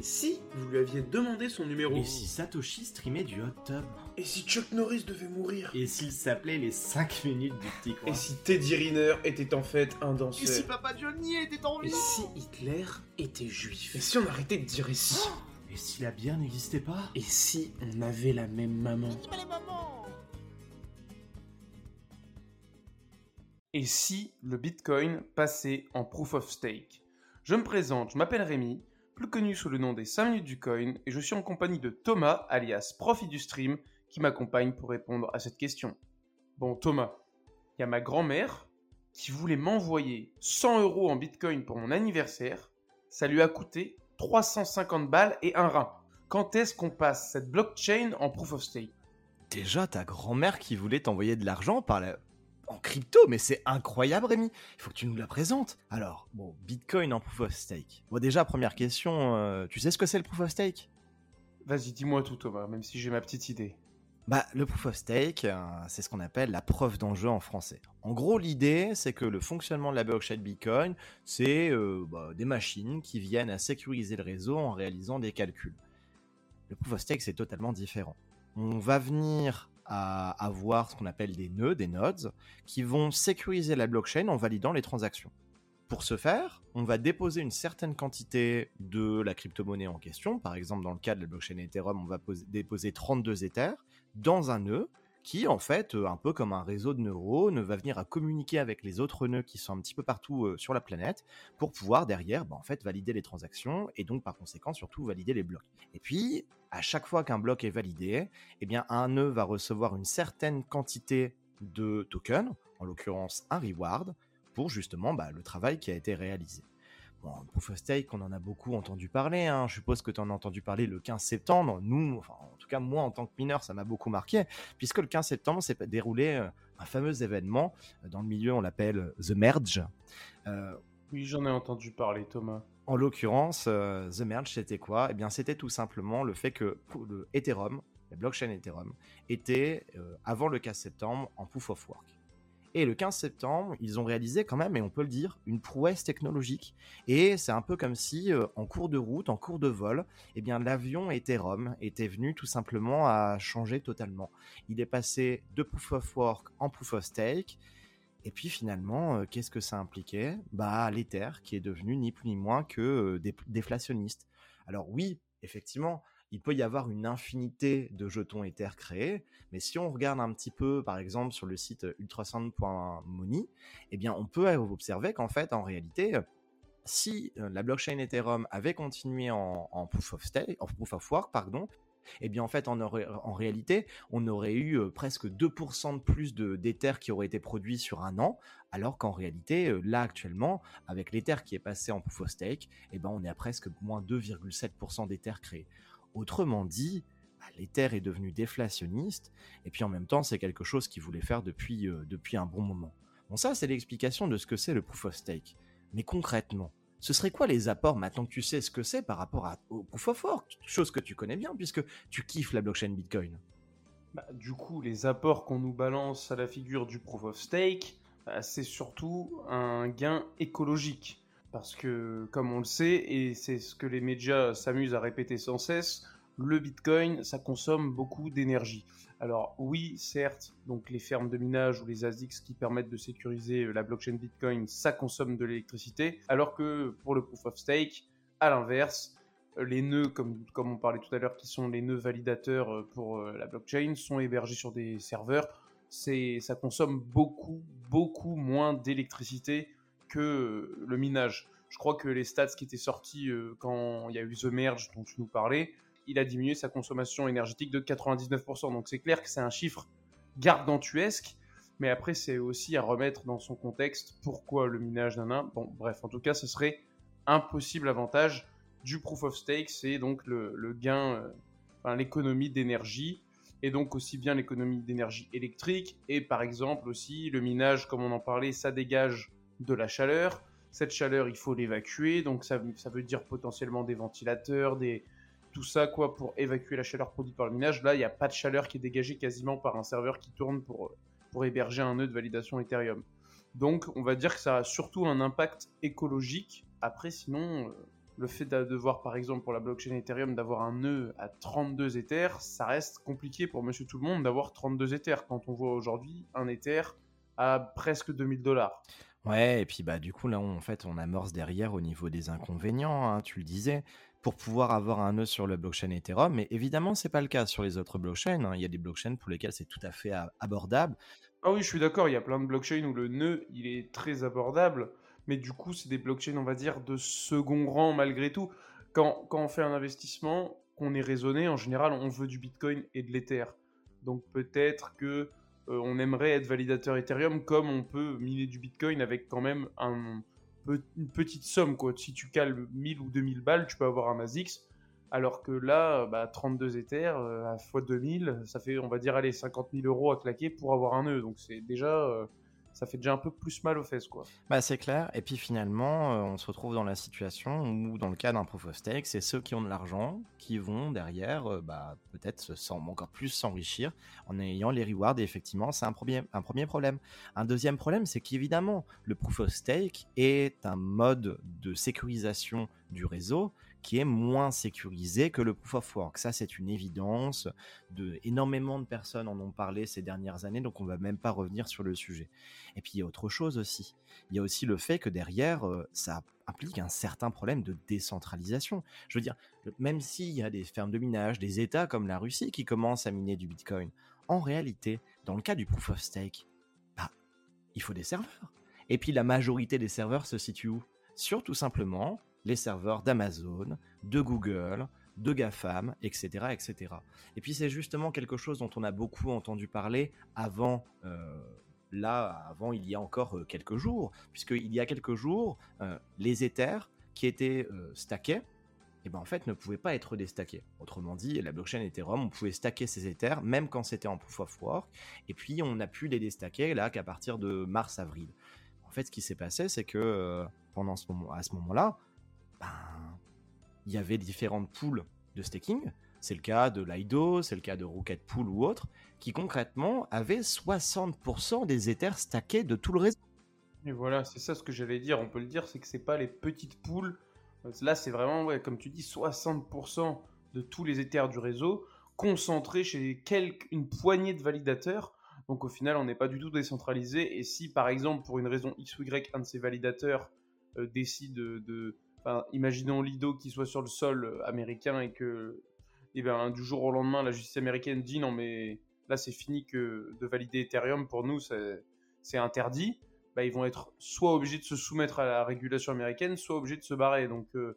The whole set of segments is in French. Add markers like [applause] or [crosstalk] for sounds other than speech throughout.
Et si vous lui aviez demandé son numéro Et si Satoshi streamait du hot tub Et si Chuck Norris devait mourir Et s'il s'appelait les 5 minutes du petit coin Et si Teddy Riner était en fait un danseur Et si Papa Johnny était en Et vie si Hitler était juif Et si on arrêtait de dire et si Et si la bière n'existait pas Et si on avait la même maman Et si le Bitcoin passait en proof of stake Je me présente, je m'appelle Rémi, plus connu sous le nom des 5 minutes du coin, et je suis en compagnie de Thomas, alias Profit du Stream, qui m'accompagne pour répondre à cette question. Bon, Thomas, il y a ma grand-mère qui voulait m'envoyer 100 euros en Bitcoin pour mon anniversaire. Ça lui a coûté 350 balles et un rein. Quand est-ce qu'on passe cette blockchain en proof of stake? Déjà, ta grand-mère qui voulait t'envoyer de l'argent par la... en crypto, mais c'est incroyable, Rémi. Il faut que tu nous la présentes. Alors, bon, Bitcoin en proof of stake. Bon, déjà, première question, euh, tu sais ce que c'est le proof of stake? Vas-y, dis-moi tout, Thomas, même si j'ai ma petite idée. Bah, le proof of stake, euh, c'est ce qu'on appelle la preuve d'enjeu en français. En gros, l'idée, c'est que le fonctionnement de la blockchain Bitcoin, c'est euh, bah, des machines qui viennent à sécuriser le réseau en réalisant des calculs. Le proof of stake, c'est totalement différent. On va venir à avoir ce qu'on appelle des nœuds, des nodes, qui vont sécuriser la blockchain en validant les transactions. Pour ce faire, on va déposer une certaine quantité de la crypto-monnaie en question. Par exemple, dans le cas de la blockchain Ethereum, on va poser- déposer 32 Ethers dans un nœud qui, en fait, euh, un peu comme un réseau de neurones, va venir à communiquer avec les autres nœuds qui sont un petit peu partout euh, sur la planète pour pouvoir derrière, bah, en fait, valider les transactions et donc par conséquent surtout valider les blocs. Et puis, à chaque fois qu'un bloc est validé, eh bien, un nœud va recevoir une certaine quantité de tokens, en l'occurrence un reward, pour justement bah, le travail qui a été réalisé. Bon, Proof of Stake, on en a beaucoup entendu parler. hein. Je suppose que tu en as entendu parler le 15 septembre. Nous, enfin, en tout cas, moi, en tant que mineur, ça m'a beaucoup marqué, puisque le 15 septembre s'est déroulé euh, un fameux événement. Euh, Dans le milieu, on l'appelle The Merge. Euh, Oui, j'en ai entendu parler, Thomas. En l'occurrence, euh, The Merge, c'était quoi? Eh bien, c'était tout simplement le fait que le Ethereum, la blockchain Ethereum, était, euh, avant le 15 septembre, en proof of work. Et le 15 septembre, ils ont réalisé quand même, et on peut le dire, une prouesse technologique. Et c'est un peu comme si, euh, en cours de route, en cours de vol, eh bien, l'avion Ethereum était venu tout simplement à changer totalement. Il est passé de proof of work en proof of stake. Et puis finalement, euh, qu'est-ce que ça impliquait? Bah l'Ether qui est devenu ni plus ni moins que euh, dé- déflationniste. Alors oui, effectivement, il peut y avoir une infinité de jetons Ether créés, mais si on regarde un petit peu, par exemple, sur le site ultrasound.money, eh on peut observer qu'en fait, en réalité, euh, si euh, la blockchain Ethereum avait continué en, en proof of stake, en proof of work, pardon, eh bien, en fait, en, aurait- réalité, on aurait eu euh, presque 2% de plus de d'Ether qui auraient été produits sur un an, alors qu'en réalité, euh, là actuellement, avec l'Ether qui est passé en proof of stake, eh ben, on est à presque moins 2,7% d'Ether créés. Autrement dit, bah, l'Ether est devenu déflationniste, et puis en même temps, c'est quelque chose qu'il voulait faire depuis, euh, depuis un bon moment. Bon, ça, c'est l'explication de ce que c'est le proof of stake. Mais concrètement, ce serait quoi les apports maintenant que tu sais ce que c'est par rapport au proof of work Chose que tu connais bien puisque tu kiffes la blockchain Bitcoin? Bah, du coup, les apports qu'on nous balance à la figure du proof of stake, bah, c'est surtout un gain écologique. Parce que, comme on le sait, et c'est ce que les médias s'amusent à répéter sans cesse, le Bitcoin, ça consomme beaucoup d'énergie. Alors oui, certes, donc les fermes de minage ou les ASICs qui permettent de sécuriser euh, la blockchain Bitcoin, ça consomme de l'électricité, alors que pour le proof of stake, à l'inverse, euh, les nœuds, comme, comme on parlait tout à l'heure, qui sont les nœuds validateurs euh, pour la blockchain, sont hébergés sur des serveurs. Ça consomme beaucoup, beaucoup moins d'électricité que le minage. Je crois que les stats qui étaient sortis quand il y a eu The Merge dont tu nous parlais, il a diminué sa consommation énergétique de 99%. Donc c'est clair que c'est un chiffre gargantuesque, mais après c'est aussi à remettre dans son contexte. Pourquoi le minage d'un Bon, bref, en tout cas, ce serait un possible avantage du proof of stake, c'est donc le, le gain, euh, enfin, l'économie d'énergie, et donc aussi bien l'économie d'énergie électrique, et par exemple aussi le minage, comme on en parlait, ça dégage de la chaleur. Cette chaleur, il faut l'évacuer, donc ça, ça veut dire potentiellement des ventilateurs, des, tout ça quoi pour évacuer la chaleur produite par le minage. Là, il n'y a pas de chaleur qui est dégagée quasiment par un serveur qui tourne pour, héberger un nœud de validation Ethereum. Donc, on va dire que ça a surtout un impact écologique. Après, sinon, euh, le fait de devoir, par exemple, pour la blockchain Ethereum, d'avoir un nœud à 32 Ethers, ça reste compliqué pour monsieur tout le monde d'avoir 32 Ethers quand on voit aujourd'hui un Ether à presque 2000 dollars. Ouais, et puis bah du coup là on, en fait on amorce derrière au niveau des inconvénients, hein, tu le disais, pour pouvoir avoir un nœud sur le blockchain Ethereum, mais évidemment c'est pas le cas sur les autres blockchains. hein. Il y a des blockchains pour lesquels c'est tout à fait abordable. Ah oui, je suis d'accord, il y a plein de blockchains où le nœud, il est très abordable, mais du coup, c'est des blockchains, on va dire, de second rang malgré tout. Quand, quand on fait un investissement, qu'on est raisonné, en général, on veut du Bitcoin et de l'Ether. Donc peut-être que on aimerait être validateur Ethereum comme on peut miner du Bitcoin avec quand même une petite somme. Quoi. Si tu cales 1000 ou 2000 balles, tu peux avoir un ASICS. Alors que là, bah, 32 Ethers euh, à x 2000, ça fait, on va dire, allez, 50 000 euros à claquer pour avoir un nœud. Donc c'est déjà, euh, ça fait déjà un peu plus mal aux fesses, quoi. Bah c'est clair, et puis finalement euh, on se retrouve dans la situation où dans le cas d'un proof of stake, c'est ceux qui ont de l'argent qui vont derrière euh, bah, peut-être encore plus s'enrichir en ayant les rewards, et effectivement c'est un un premier problème. Un deuxième problème c'est qu'évidemment le proof of stake est un mode de sécurisation du réseau qui est moins sécurisé que le proof of work. Ça, c'est une évidence. De, énormément de personnes en ont parlé ces dernières années, donc on va même pas revenir sur le sujet. Et puis il y a autre chose aussi. Il y a aussi le fait que derrière, euh, ça implique un certain problème de décentralisation. Je veux dire, même s'il y a des fermes de minage, des États comme la Russie qui commencent à miner du Bitcoin, en réalité, dans le cas du proof of stake, bah, il faut des serveurs. Et puis la majorité des serveurs se situent où? Sur tout simplement les serveurs d'Amazon, de Google, de GAFAM, etc. etc. Et puis c'est justement quelque chose dont on a beaucoup entendu parler avant, euh, là, avant il y a encore euh, quelques jours, puisqu'il y a quelques jours, euh, les Ethers qui étaient stackés, eh ben, en fait ne pouvaient pas être déstackés. Autrement dit, la blockchain Ethereum, on pouvait stacker ces Ethers même quand c'était en proof of work, et puis on a pu les déstacker là qu'à partir de mars-avril. En fait, ce qui s'est passé, c'est que pendant ce moment, à ce moment-là, ben, il y avait différentes pools de staking. C'est le cas de Lido, c'est le cas de Rocket Pool ou autre, qui concrètement avaient 60% des Ethers stackés de tout le réseau. Et voilà, c'est ça ce que j'allais dire. On peut le dire, c'est que c'est pas les petites poules. Euh, Là, c'est vraiment, ouais, comme tu dis, 60% de tous les Ethers du réseau concentrés chez quelques, une poignée de validateurs. Donc au final, on n'est pas du tout décentralisé. Et si, par exemple, pour une raison X ou Y, un de ces validateurs euh, décide de, de- enfin, imaginons Lido qui soit sur le sol euh, américain et que, eh ben, du jour au lendemain, la justice américaine dit non mais là c'est fini que de valider Ethereum pour nous c'est interdit. Bah, ils vont être soit obligés de se soumettre à la régulation américaine, soit obligés de se barrer. Donc euh,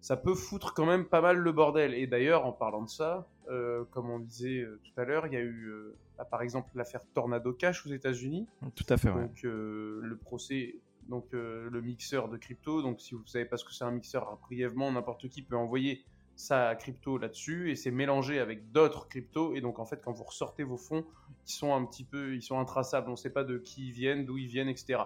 ça peut foutre quand même pas mal le bordel. Et d'ailleurs, en parlant de ça, euh, comme on disait euh, tout à l'heure, il y a eu euh, par exemple l'affaire Tornado Cash aux États-Unis. Tout à fait, Donc le procès, donc euh, le mixeur de crypto. Donc si vous savez pas ce que c'est un mixeur, brièvement, n'importe qui peut envoyer sa crypto là-dessus et c'est mélangé avec d'autres cryptos. Et donc en fait, quand vous ressortez vos fonds, ils sont un petit peu, ils sont intraçables. On ne sait pas de qui ils viennent, d'où ils viennent, etc.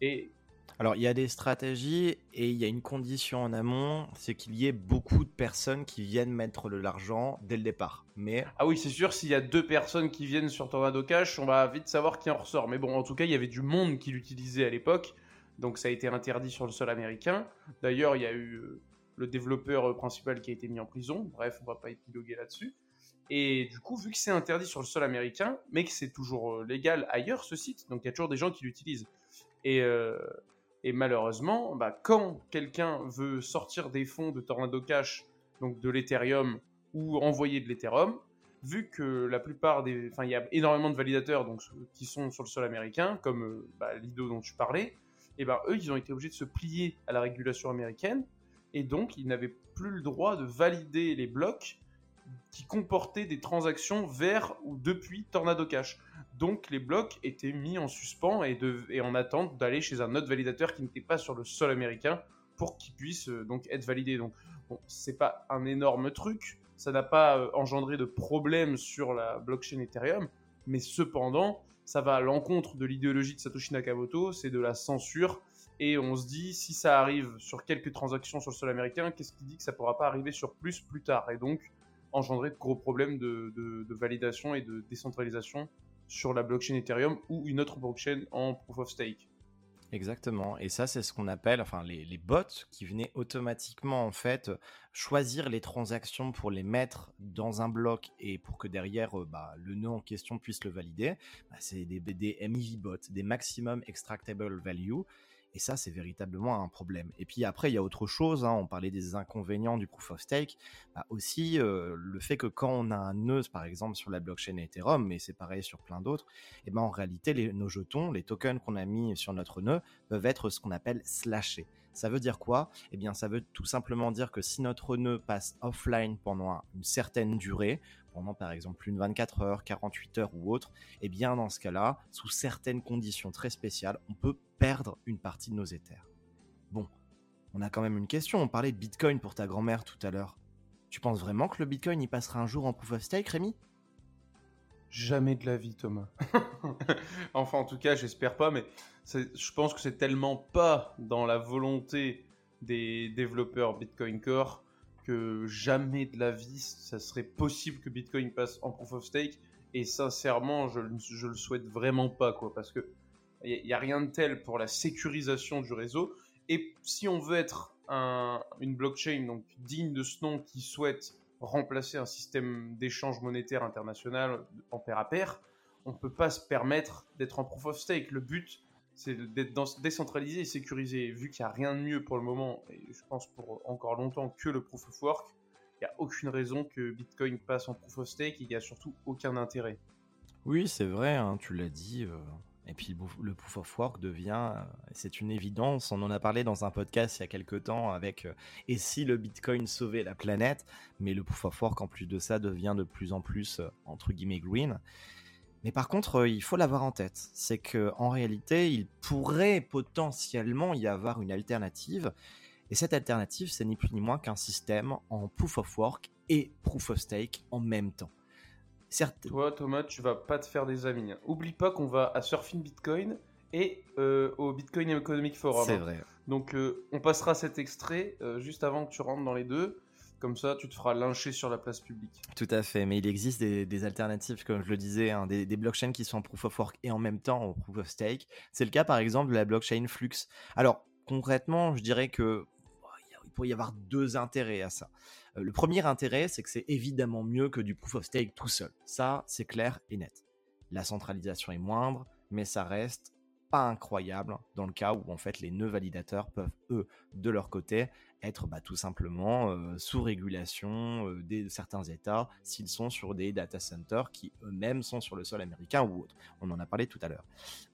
Et Alors, il y a des stratégies et il y a une condition en amont, c'est qu'il y ait beaucoup de personnes qui viennent mettre de l'argent dès le départ. Mais ah oui, c'est sûr, s'il y a deux personnes qui viennent sur Tornado Cash, on va vite savoir qui en ressort. Mais bon, en tout cas, il y avait du monde qui l'utilisait à l'époque. Donc ça a été interdit sur le sol américain. D'ailleurs, il y a eu euh, le développeur euh, principal qui a été mis en prison. Bref, on va pas épiloguer là-dessus. Et du coup, vu que c'est interdit sur le sol américain, mais que c'est toujours euh, légal ailleurs, ce site, donc il y a toujours des gens qui l'utilisent. Et, malheureusement, bah, quand quelqu'un veut sortir des fonds de Tornado Cash, donc de l'Ethereum, ou envoyer de l'Ethereum, vu que la plupart des... Enfin, il y a énormément de validateurs donc, qui sont sur le sol américain, comme bah, Lido dont tu parlais, et ben eux, ils ont été obligés de se plier à la régulation américaine, et donc ils n'avaient plus le droit de valider les blocs qui comportaient des transactions vers ou depuis Tornado Cash. Donc les blocs étaient mis en suspens et, en attente d'aller chez un autre validateur qui n'était pas sur le sol américain pour qu'il puisse euh, donc être validé. Donc bon, c'est pas un énorme truc, ça n'a pas euh, engendré de problème sur la blockchain Ethereum, mais cependant ça va à l'encontre de l'idéologie de Satoshi Nakamoto, c'est de la censure. Et on se dit, si ça arrive sur quelques transactions sur le sol américain, qu'est-ce qui dit que ça pourra pas arriver sur plus plus tard? Et donc engendrer de gros problèmes de- de validation et de décentralisation sur la blockchain Ethereum ou une autre blockchain en proof of stake. Exactement. Et ça, c'est ce qu'on appelle, enfin, les, bots qui venaient automatiquement, en fait, choisir les transactions pour les mettre dans un bloc et pour que derrière, euh, bah, le nœud en question puisse le valider. Bah, c'est des, des MIV bots, des Maximum Extractable Value. Et ça, c'est véritablement un problème. Et puis après, il y a autre chose. Hein, on parlait des inconvénients du proof of stake. Bah aussi, euh, le fait que quand on a un nœud, par exemple, sur la blockchain Ethereum, mais c'est pareil sur plein d'autres, et eh ben en réalité, nos jetons, les tokens qu'on a mis sur notre nœud, peuvent être ce qu'on appelle slashés. Ça veut dire quoi? Eh bien, ça veut tout simplement dire que si notre nœud passe offline pendant une certaine durée, par exemple de 24 heures, 48 heures ou autre, eh bien dans ce cas-là, sous certaines conditions très spéciales, on peut perdre une partie de nos éthers. Bon, on a quand même une question, on parlait de Bitcoin pour ta grand-mère tout à l'heure. Tu penses vraiment que le Bitcoin y passera un jour en proof of stake, Rémi? Jamais de la vie, Thomas. [laughs] enfin, en tout cas, j'espère pas, mais je pense que c'est tellement pas dans la volonté des développeurs Bitcoin Core jamais de la vie ça serait possible que Bitcoin passe en proof of stake. Et sincèrement, je, je le souhaite vraiment pas, quoi, parce que il n'y a, rien de tel pour la sécurisation du réseau. Et si on veut être un, une blockchain donc digne de ce nom qui souhaite remplacer un système d'échange monétaire international en pair à pair, on ne peut pas se permettre d'être en proof of stake. Le but, c'est d'être décentralisé et sécurisé. Vu qu'il n'y a rien de mieux pour le moment, et je pense pour encore longtemps, que le proof of work, il n'y a aucune raison que Bitcoin passe en proof of stake, il n'y a surtout aucun intérêt. Oui, c'est vrai, hein, tu l'as dit. Euh, et puis le proof of work devient, euh, c'est une évidence. On en a parlé dans un podcast il y a quelques temps avec euh, et si le Bitcoin sauvait la planète, mais le proof of work en plus de ça devient de plus en plus entre guillemets green. Mais par contre, euh, il faut l'avoir en tête. C'est que en réalité, il pourrait potentiellement y avoir une alternative. Et cette alternative, c'est ni plus ni moins qu'un système en proof of work et proof of stake en même temps. Certes... Toi, Thomas, tu vas pas te faire des amis. Hein. Oublie pas qu'on va à Surfing Bitcoin et euh, au Bitcoin Economic Forum. C'est vrai. Donc, euh, on passera cet extrait juste avant que tu rentres dans les deux. Comme ça, tu te feras lyncher sur la place publique. Tout à fait, mais il existe des, alternatives, comme je le disais, hein, des, blockchains qui sont en proof of work et en même temps en proof of stake. C'est le cas par exemple de la blockchain Flux. Alors, concrètement, je dirais que il pourrait y avoir deux intérêts à ça. Euh, le premier intérêt, c'est que c'est évidemment mieux que du proof of stake tout seul. Ça, c'est clair et net. La centralisation est moindre, mais ça reste incroyable dans le cas où en fait les nœuds validateurs peuvent eux de leur côté être bah, tout simplement euh, sous régulation euh, de certains États s'ils sont sur des data centers qui eux-mêmes sont sur le sol américain ou autre. On en a parlé tout à l'heure.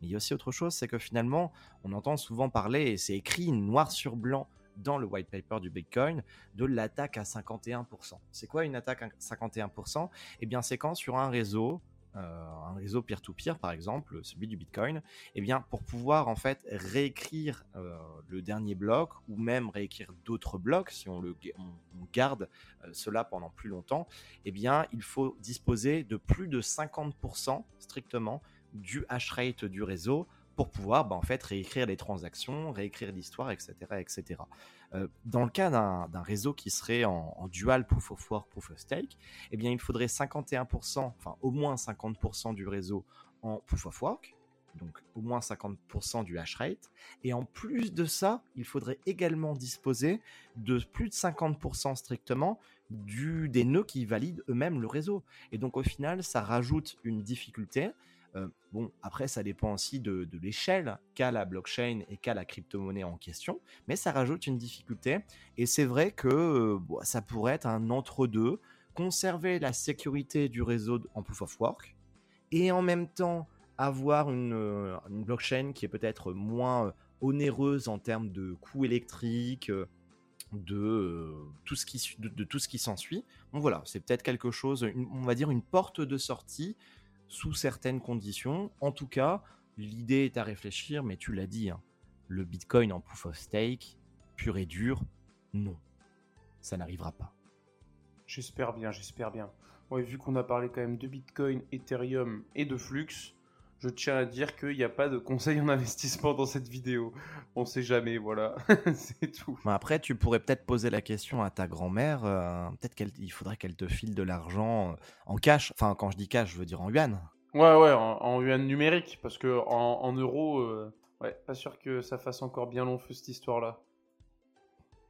Mais il y a aussi autre chose, c'est que finalement, on entend souvent parler, et c'est écrit noir sur blanc dans le white paper du Bitcoin, de l'attaque à 51%. C'est quoi une attaque à 51% Eh bien, c'est quand sur un réseau, un réseau peer-to-peer, par exemple, celui du Bitcoin, eh bien, pour pouvoir en fait réécrire euh, le dernier bloc ou même réécrire d'autres blocs, si on, le, garde euh, cela pendant plus longtemps, eh bien, il faut disposer de plus de 50% strictement du hash rate du réseau pour pouvoir bah, en fait réécrire les transactions, réécrire l'histoire, etc., etc. Euh, dans le cas d'un réseau qui serait en, dual proof of work, proof of stake, eh bien, il faudrait 51%, enfin au moins 50% du réseau en proof of work, donc au moins 50% du hash rate. Et en plus de ça, il faudrait également disposer de plus de 50% strictement du, des nœuds qui valident eux-mêmes le réseau. Et donc au final, ça rajoute une difficulté euh, bon, après, ça dépend aussi de, l'échelle qu'a la blockchain et qu'a la crypto-monnaie en question, mais ça rajoute une difficulté. Et c'est vrai que euh, ça pourrait être un entre-deux, conserver la sécurité du réseau en proof of work, et en même temps avoir une, euh, blockchain qui est peut-être moins onéreuse en termes de coûts électriques, de, tout ce qui, de, tout ce qui s'ensuit. Bon voilà, c'est peut-être quelque chose, on va dire une porte de sortie sous certaines conditions. En tout cas, l'idée est à réfléchir, mais tu l'as dit, hein, le Bitcoin en proof of stake, pur et dur, non, ça n'arrivera pas. J'espère bien, j'espère bien. vu qu'on a parlé quand même de Bitcoin, Ethereum et de Flux, je tiens à dire qu'il n'y a pas de conseil en investissement dans cette vidéo. On sait jamais, voilà, [laughs] c'est tout. Après, tu pourrais peut-être poser la question à ta grand-mère. Euh, peut-être qu'il faudrait qu'elle te file de l'argent euh, en cash. Enfin, quand je dis cash, je veux dire en yuan. Ouais, ouais, en, yuan numérique, parce que en, euros, euh, Ouais, pas sûr que ça fasse encore bien long feu cette histoire-là.